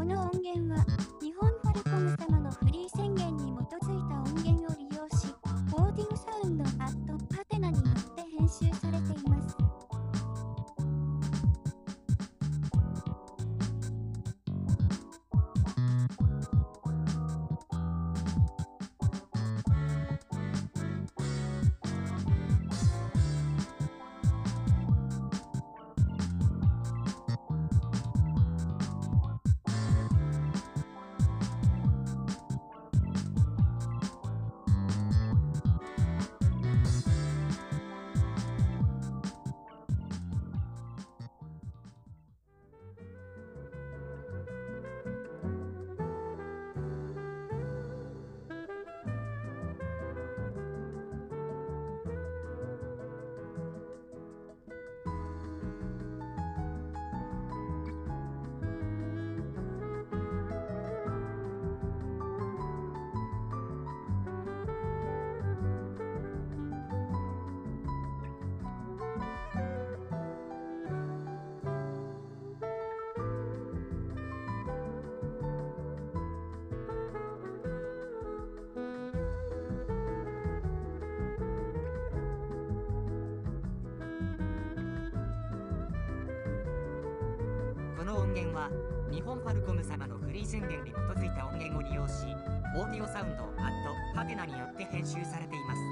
この音源は日本ファルコム様のフリー宣言に基づいた音源を利用しオーディオサウンドアットパテナによって編集されています。音源は日本ファルコム様のフリー宣言に基づいた音源を利用しオーディオサウンドアットハテナによって編集されています。